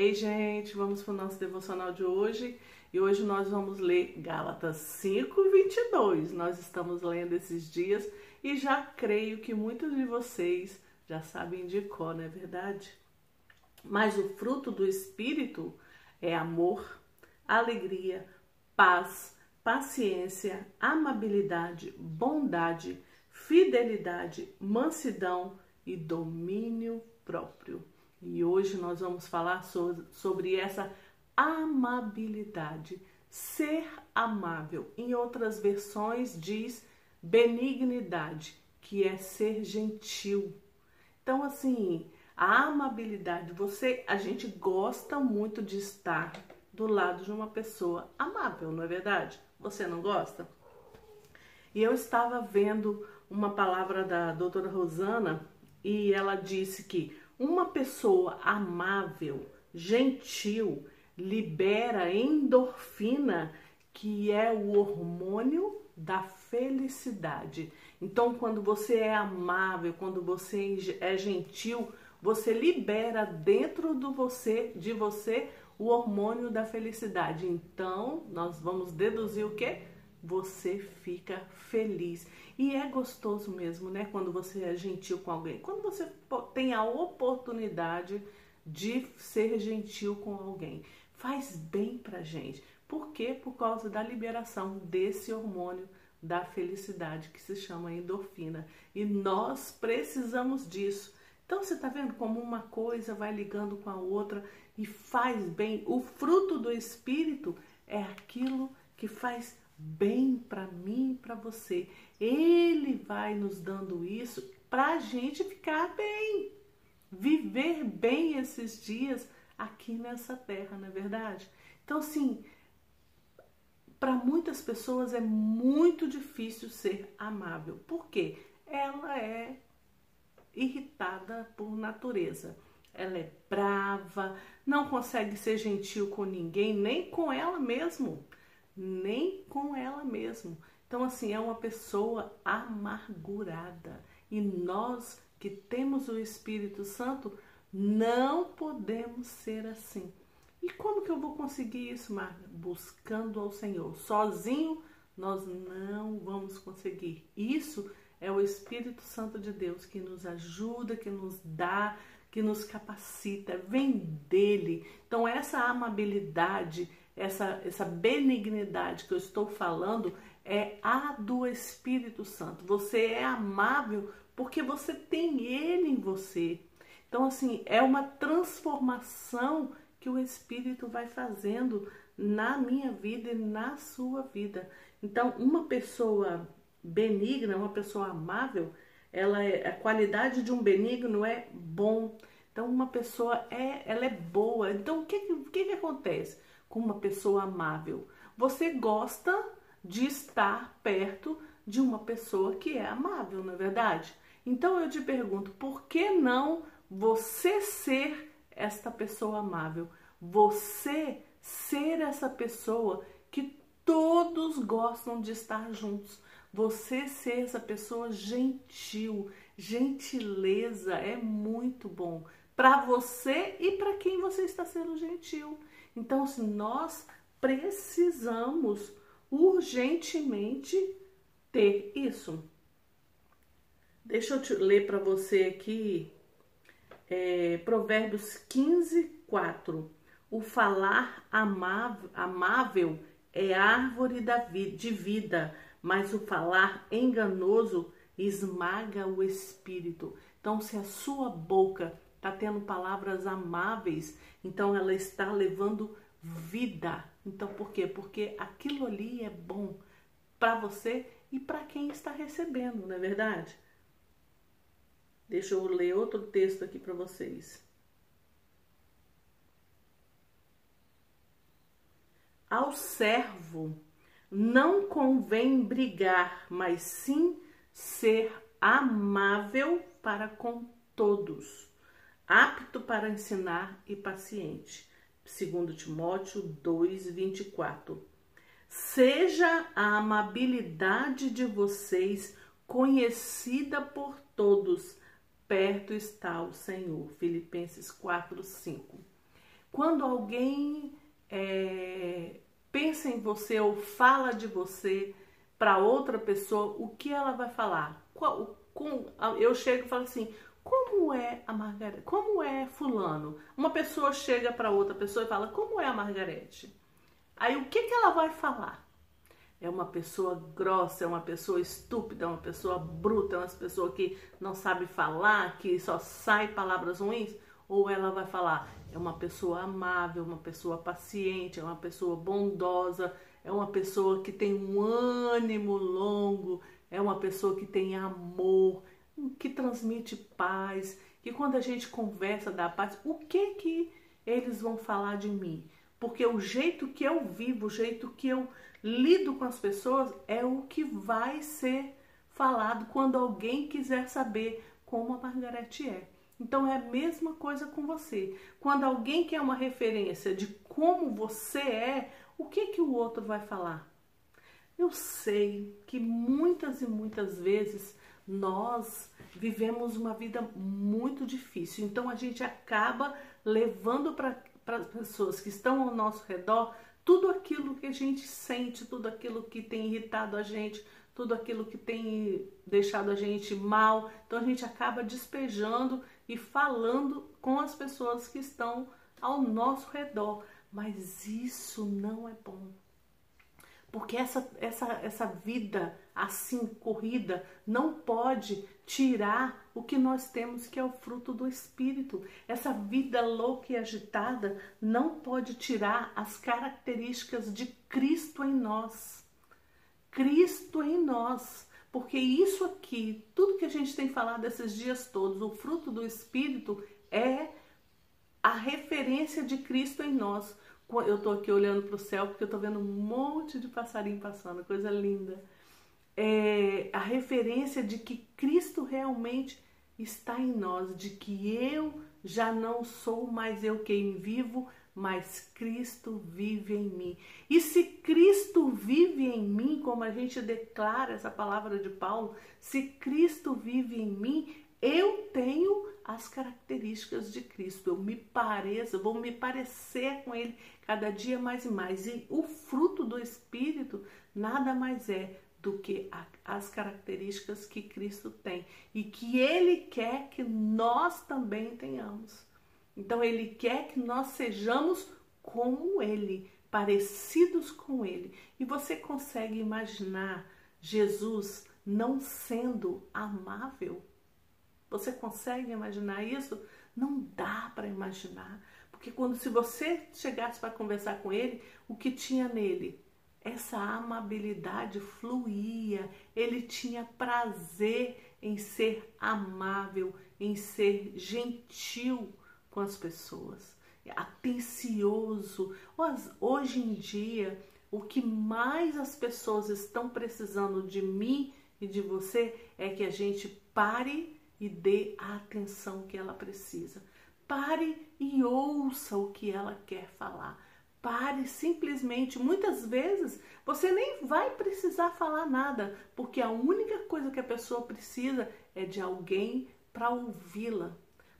Ei, gente, vamos para o nosso devocional de hoje. E hoje nós vamos ler Gálatas 5, 22. Nós estamos lendo esses dias e já creio que muitos de vocês já sabem de cor, não é verdade? Mas o fruto do Espírito é amor, alegria, paz, paciência, amabilidade, bondade, fidelidade, mansidão e domínio próprio. E hoje nós vamos falar sobre essa amabilidade, ser amável. Em outras versões diz benignidade, que é ser gentil. Então assim, a amabilidade, você, a gente gosta muito de estar do lado de uma pessoa amável, não é verdade? Você não gosta? E eu estava vendo uma palavra da doutora Rosana e ela disse que uma pessoa amável, gentil, libera endorfina, que é o hormônio da felicidade. Então, quando você é amável, quando você é gentil, você libera dentro do você, de você, o hormônio da felicidade. Então, nós vamos deduzir o que? Você fica feliz. E é gostoso mesmo, né? Quando você é gentil com alguém. Quando você tem a oportunidade de ser gentil com alguém. Faz bem pra gente. Por quê? Por causa da liberação desse hormônio da felicidade que se chama endorfina. E nós precisamos disso. Então você está vendo como uma coisa vai ligando com a outra e faz bem. O fruto do espírito é aquilo que faz bem para mim e para você. Ele vai nos dando isso para a gente ficar bem, viver bem esses dias aqui nessa terra, não é verdade? Então, sim, para muitas pessoas é muito difícil ser amável. Por quê? Ela é irritada por natureza. Ela é brava, não consegue ser gentil com ninguém, nem com ela mesmo nem com ela mesma. Então, assim, é uma pessoa amargurada. E nós que temos o Espírito Santo não podemos ser assim. E como que eu vou conseguir isso, Marta? Buscando ao Senhor. Sozinho nós não vamos conseguir. Isso é o Espírito Santo de Deus que nos ajuda, que nos dá, que nos capacita. Vem dele. Então, essa amabilidade essa, essa benignidade que eu estou falando é a do Espírito Santo. Você é amável porque você tem ele em você. Então, assim, é uma transformação que o Espírito vai fazendo na minha vida e na sua vida. Então, uma pessoa benigna, uma pessoa amável, ela é, a qualidade de um benigno é bom. Então, uma pessoa é, ela é boa. Então, o que, que, que acontece? Com uma pessoa amável. Você gosta de estar perto de uma pessoa que é amável, não é verdade? Então eu te pergunto, por que não você ser esta pessoa amável? Você ser essa pessoa que todos gostam de estar juntos. Você ser essa pessoa gentil, gentileza é muito bom para você e para quem você está sendo gentil. Então, se nós precisamos urgentemente ter isso. Deixa eu te ler para você aqui é, Provérbios 15, 4. O falar amável, amável é árvore de vida, mas o falar enganoso esmaga o espírito. Então, se a sua boca está tendo palavras amáveis, então ela está levando vida. Então por quê? Porque aquilo ali é bom para você e para quem está recebendo, não é verdade? Deixa eu ler outro texto aqui para vocês. Ao servo não convém brigar, mas sim ser amável para com todos apto para ensinar e paciente. Segundo Timóteo 2:24. Seja a amabilidade de vocês conhecida por todos. Perto está o Senhor. Filipenses 4:5. Quando alguém é, pensa em você ou fala de você para outra pessoa, o que ela vai falar? Qual, com, eu chego e falo assim: como é a Margarete? Como é Fulano? Uma pessoa chega para outra pessoa e fala: como é a Margarete? Aí o que, que ela vai falar? É uma pessoa grossa, é uma pessoa estúpida, é uma pessoa bruta, é uma pessoa que não sabe falar, que só sai palavras ruins? Ou ela vai falar: é uma pessoa amável, uma pessoa paciente, é uma pessoa bondosa, é uma pessoa que tem um ânimo longo, é uma pessoa que tem amor, que transmite paz, que quando a gente conversa da paz, o que que eles vão falar de mim? Porque o jeito que eu vivo, o jeito que eu lido com as pessoas é o que vai ser falado quando alguém quiser saber como a Margarete é. Então é a mesma coisa com você. Quando alguém quer uma referência de como você é, o que que o outro vai falar? Eu sei que muitas e muitas vezes nós vivemos uma vida muito difícil. Então a gente acaba levando para as pessoas que estão ao nosso redor tudo aquilo que a gente sente, tudo aquilo que tem irritado a gente, tudo aquilo que tem deixado a gente mal. Então a gente acaba despejando e falando com as pessoas que estão ao nosso redor. Mas isso não é bom. Porque essa, essa, essa vida assim corrida não pode tirar o que nós temos, que é o fruto do Espírito. Essa vida louca e agitada não pode tirar as características de Cristo em nós. Cristo em nós. Porque isso aqui, tudo que a gente tem falado esses dias todos, o fruto do Espírito é a referência de Cristo em nós. Eu estou aqui olhando para o céu porque eu estou vendo um monte de passarinho passando, coisa linda. É a referência de que Cristo realmente está em nós, de que eu já não sou mais eu quem vivo, mas Cristo vive em mim. E se Cristo vive em mim, como a gente declara essa palavra de Paulo, se Cristo vive em mim, eu tenho as características de Cristo. Eu me pareço, vou me parecer com Ele cada dia mais e mais. E o fruto do Espírito nada mais é do que a, as características que Cristo tem e que Ele quer que nós também tenhamos. Então ele quer que nós sejamos como ele, parecidos com ele. E você consegue imaginar Jesus não sendo amável? Você consegue imaginar isso? Não dá para imaginar. Porque quando se você chegasse para conversar com ele, o que tinha nele? Essa amabilidade fluía, ele tinha prazer em ser amável, em ser gentil com as pessoas, atencioso. Hoje em dia, o que mais as pessoas estão precisando de mim e de você é que a gente pare e dê a atenção que ela precisa. Pare e ouça o que ela quer falar. Pare simplesmente. Muitas vezes você nem vai precisar falar nada, porque a única coisa que a pessoa precisa é de alguém para ouvi-la.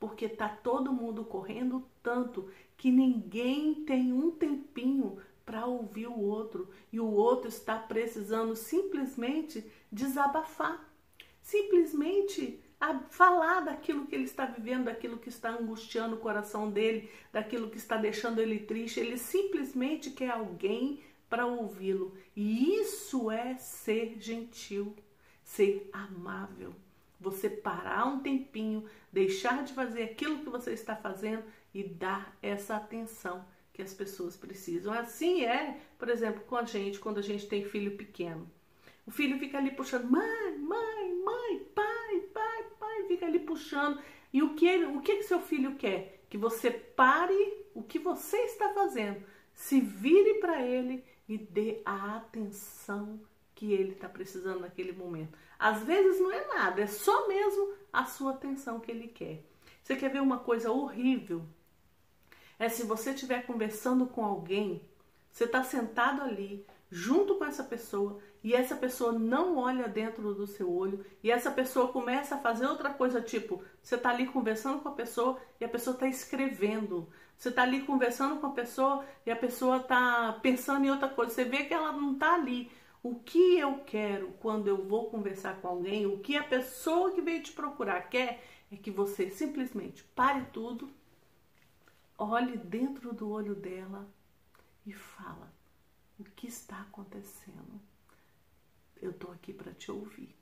Porque tá todo mundo correndo tanto que ninguém tem um tempinho para ouvir o outro. E o outro está precisando simplesmente desabafar, simplesmente falar daquilo que ele está vivendo, daquilo que está angustiando o coração dele, daquilo que está deixando ele triste. Ele simplesmente quer alguém para ouvi-lo. E isso é ser gentil, ser amável. Você parar um tempinho, deixar de fazer aquilo que você está fazendo e dar essa atenção que as pessoas precisam. Assim é, por exemplo, com a gente, quando a gente tem filho pequeno. O filho fica ali puxando, mãe, mãe, fica ali puxando. E o que, ele, o que, seu filho quer? Que você pare o que você está fazendo, se vire para ele e dê a atenção que ele está precisando naquele momento. Às vezes não é nada, é só mesmo a sua atenção que ele quer. Você quer ver uma coisa horrível? É se você estiver conversando com alguém, você está sentado ali, junto com essa pessoa, e essa pessoa não olha dentro do seu olho e essa pessoa começa a fazer outra coisa, tipo, você está ali conversando com a pessoa e a pessoa está escrevendo. Você está ali conversando com a pessoa e a pessoa está pensando em outra coisa. Você vê que ela não está ali. O que eu quero quando eu vou conversar com alguém, o que a pessoa que veio te procurar quer, é que você simplesmente pare tudo, olhe dentro do olho dela e fala: o que está acontecendo? Eu estou aqui para te ouvir.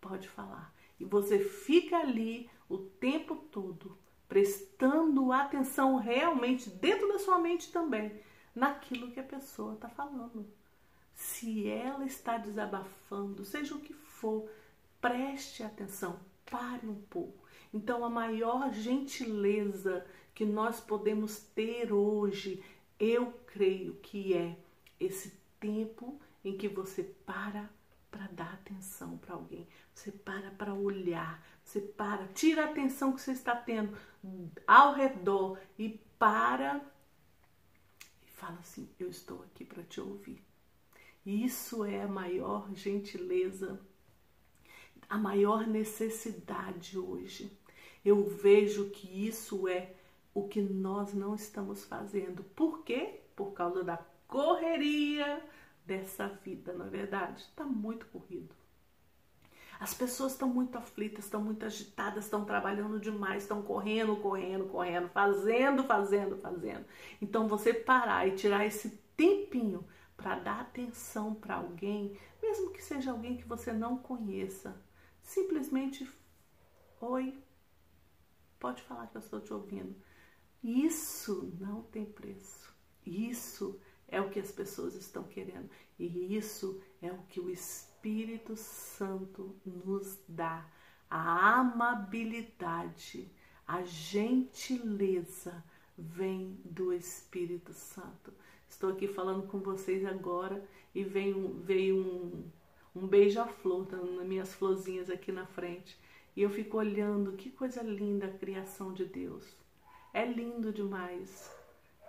Pode falar. E você fica ali o tempo todo prestando atenção realmente dentro da sua mente também naquilo que a pessoa está falando. Se ela está desabafando, seja o que for, preste atenção, pare um pouco. Então, a maior gentileza que nós podemos ter hoje, eu creio que é esse tempo em que você para para dar atenção para alguém, você para para olhar, você para, tira a atenção que você está tendo ao redor e para e fala assim: Eu estou aqui para te ouvir. Isso é a maior gentileza, a maior necessidade hoje. Eu vejo que isso é o que nós não estamos fazendo. Por quê? Por causa da correria dessa vida, na é verdade. Está muito corrido. As pessoas estão muito aflitas, estão muito agitadas, estão trabalhando demais, estão correndo, correndo, correndo, fazendo, fazendo, fazendo. Então você parar e tirar esse tempinho para dar atenção para alguém, mesmo que seja alguém que você não conheça, simplesmente oi, pode falar que eu estou te ouvindo. Isso não tem preço. Isso é o que as pessoas estão querendo. E isso é o que o Espírito Santo nos dá. A amabilidade, a gentileza vem do Espírito Santo. Estou aqui falando com vocês agora e veio, veio um, um beija-flor, tá nas minhas florzinhas aqui na frente. E eu fico olhando, que coisa linda a criação de Deus. É lindo demais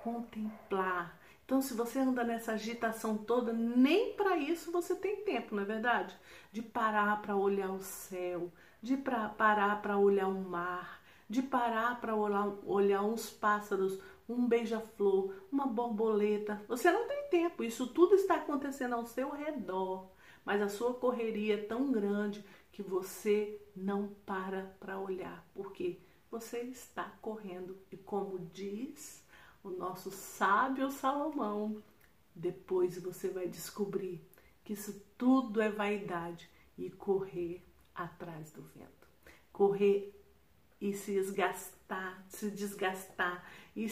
contemplar então, se você anda nessa agitação toda, nem para isso você tem tempo, não é verdade? De parar para olhar o céu, de pra, parar para olhar o mar, de parar para olhar, olhar uns pássaros, um beija-flor, uma borboleta. Você não tem tempo, isso tudo está acontecendo ao seu redor, mas a sua correria é tão grande que você não para para olhar, porque você está correndo e como diz o nosso sábio Salomão, depois você vai descobrir que isso tudo é vaidade e correr atrás do vento. Correr e se desgastar, se desgastar e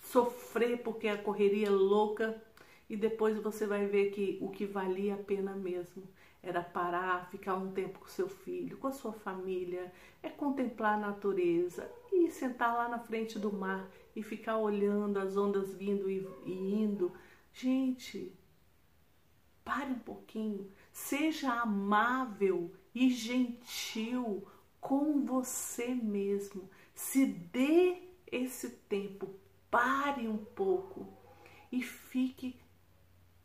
sofrer porque a correria é louca e depois você vai ver que o que valia a pena mesmo era parar, ficar um tempo com seu filho, com a sua família, é contemplar a natureza e sentar lá na frente do mar e ficar olhando as ondas vindo e, indo. Gente, pare um pouquinho, seja amável e gentil com você mesmo. Se dê esse tempo, pare um pouco e fique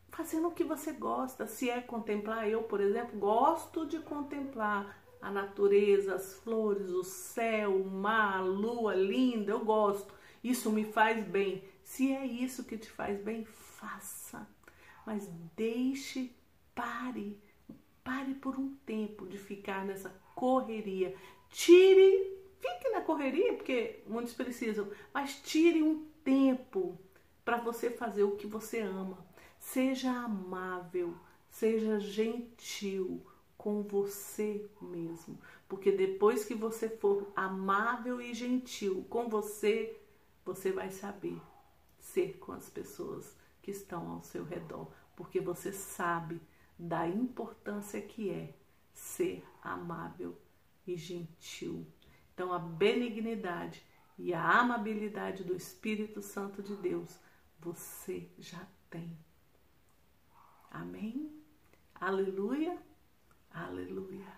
fazendo o que você gosta. Se é contemplar, eu, por exemplo, gosto de contemplar a natureza, as flores, o céu, o mar, a lua linda, eu gosto. Isso me faz bem. Se é isso que te faz bem, faça. Mas deixe, pare, pare por um tempo de ficar nessa correria. Tire, fique na correria, porque muitos precisam, mas tire um tempo para você fazer o que você ama. Seja amável, seja gentil com você mesmo, porque depois que você for amável e gentil com você, você vai saber ser com as pessoas que estão ao seu redor, porque você sabe da importância que é ser amável e gentil. Então, a benignidade e a amabilidade do Espírito Santo de Deus você já tem. Amém? Aleluia, aleluia.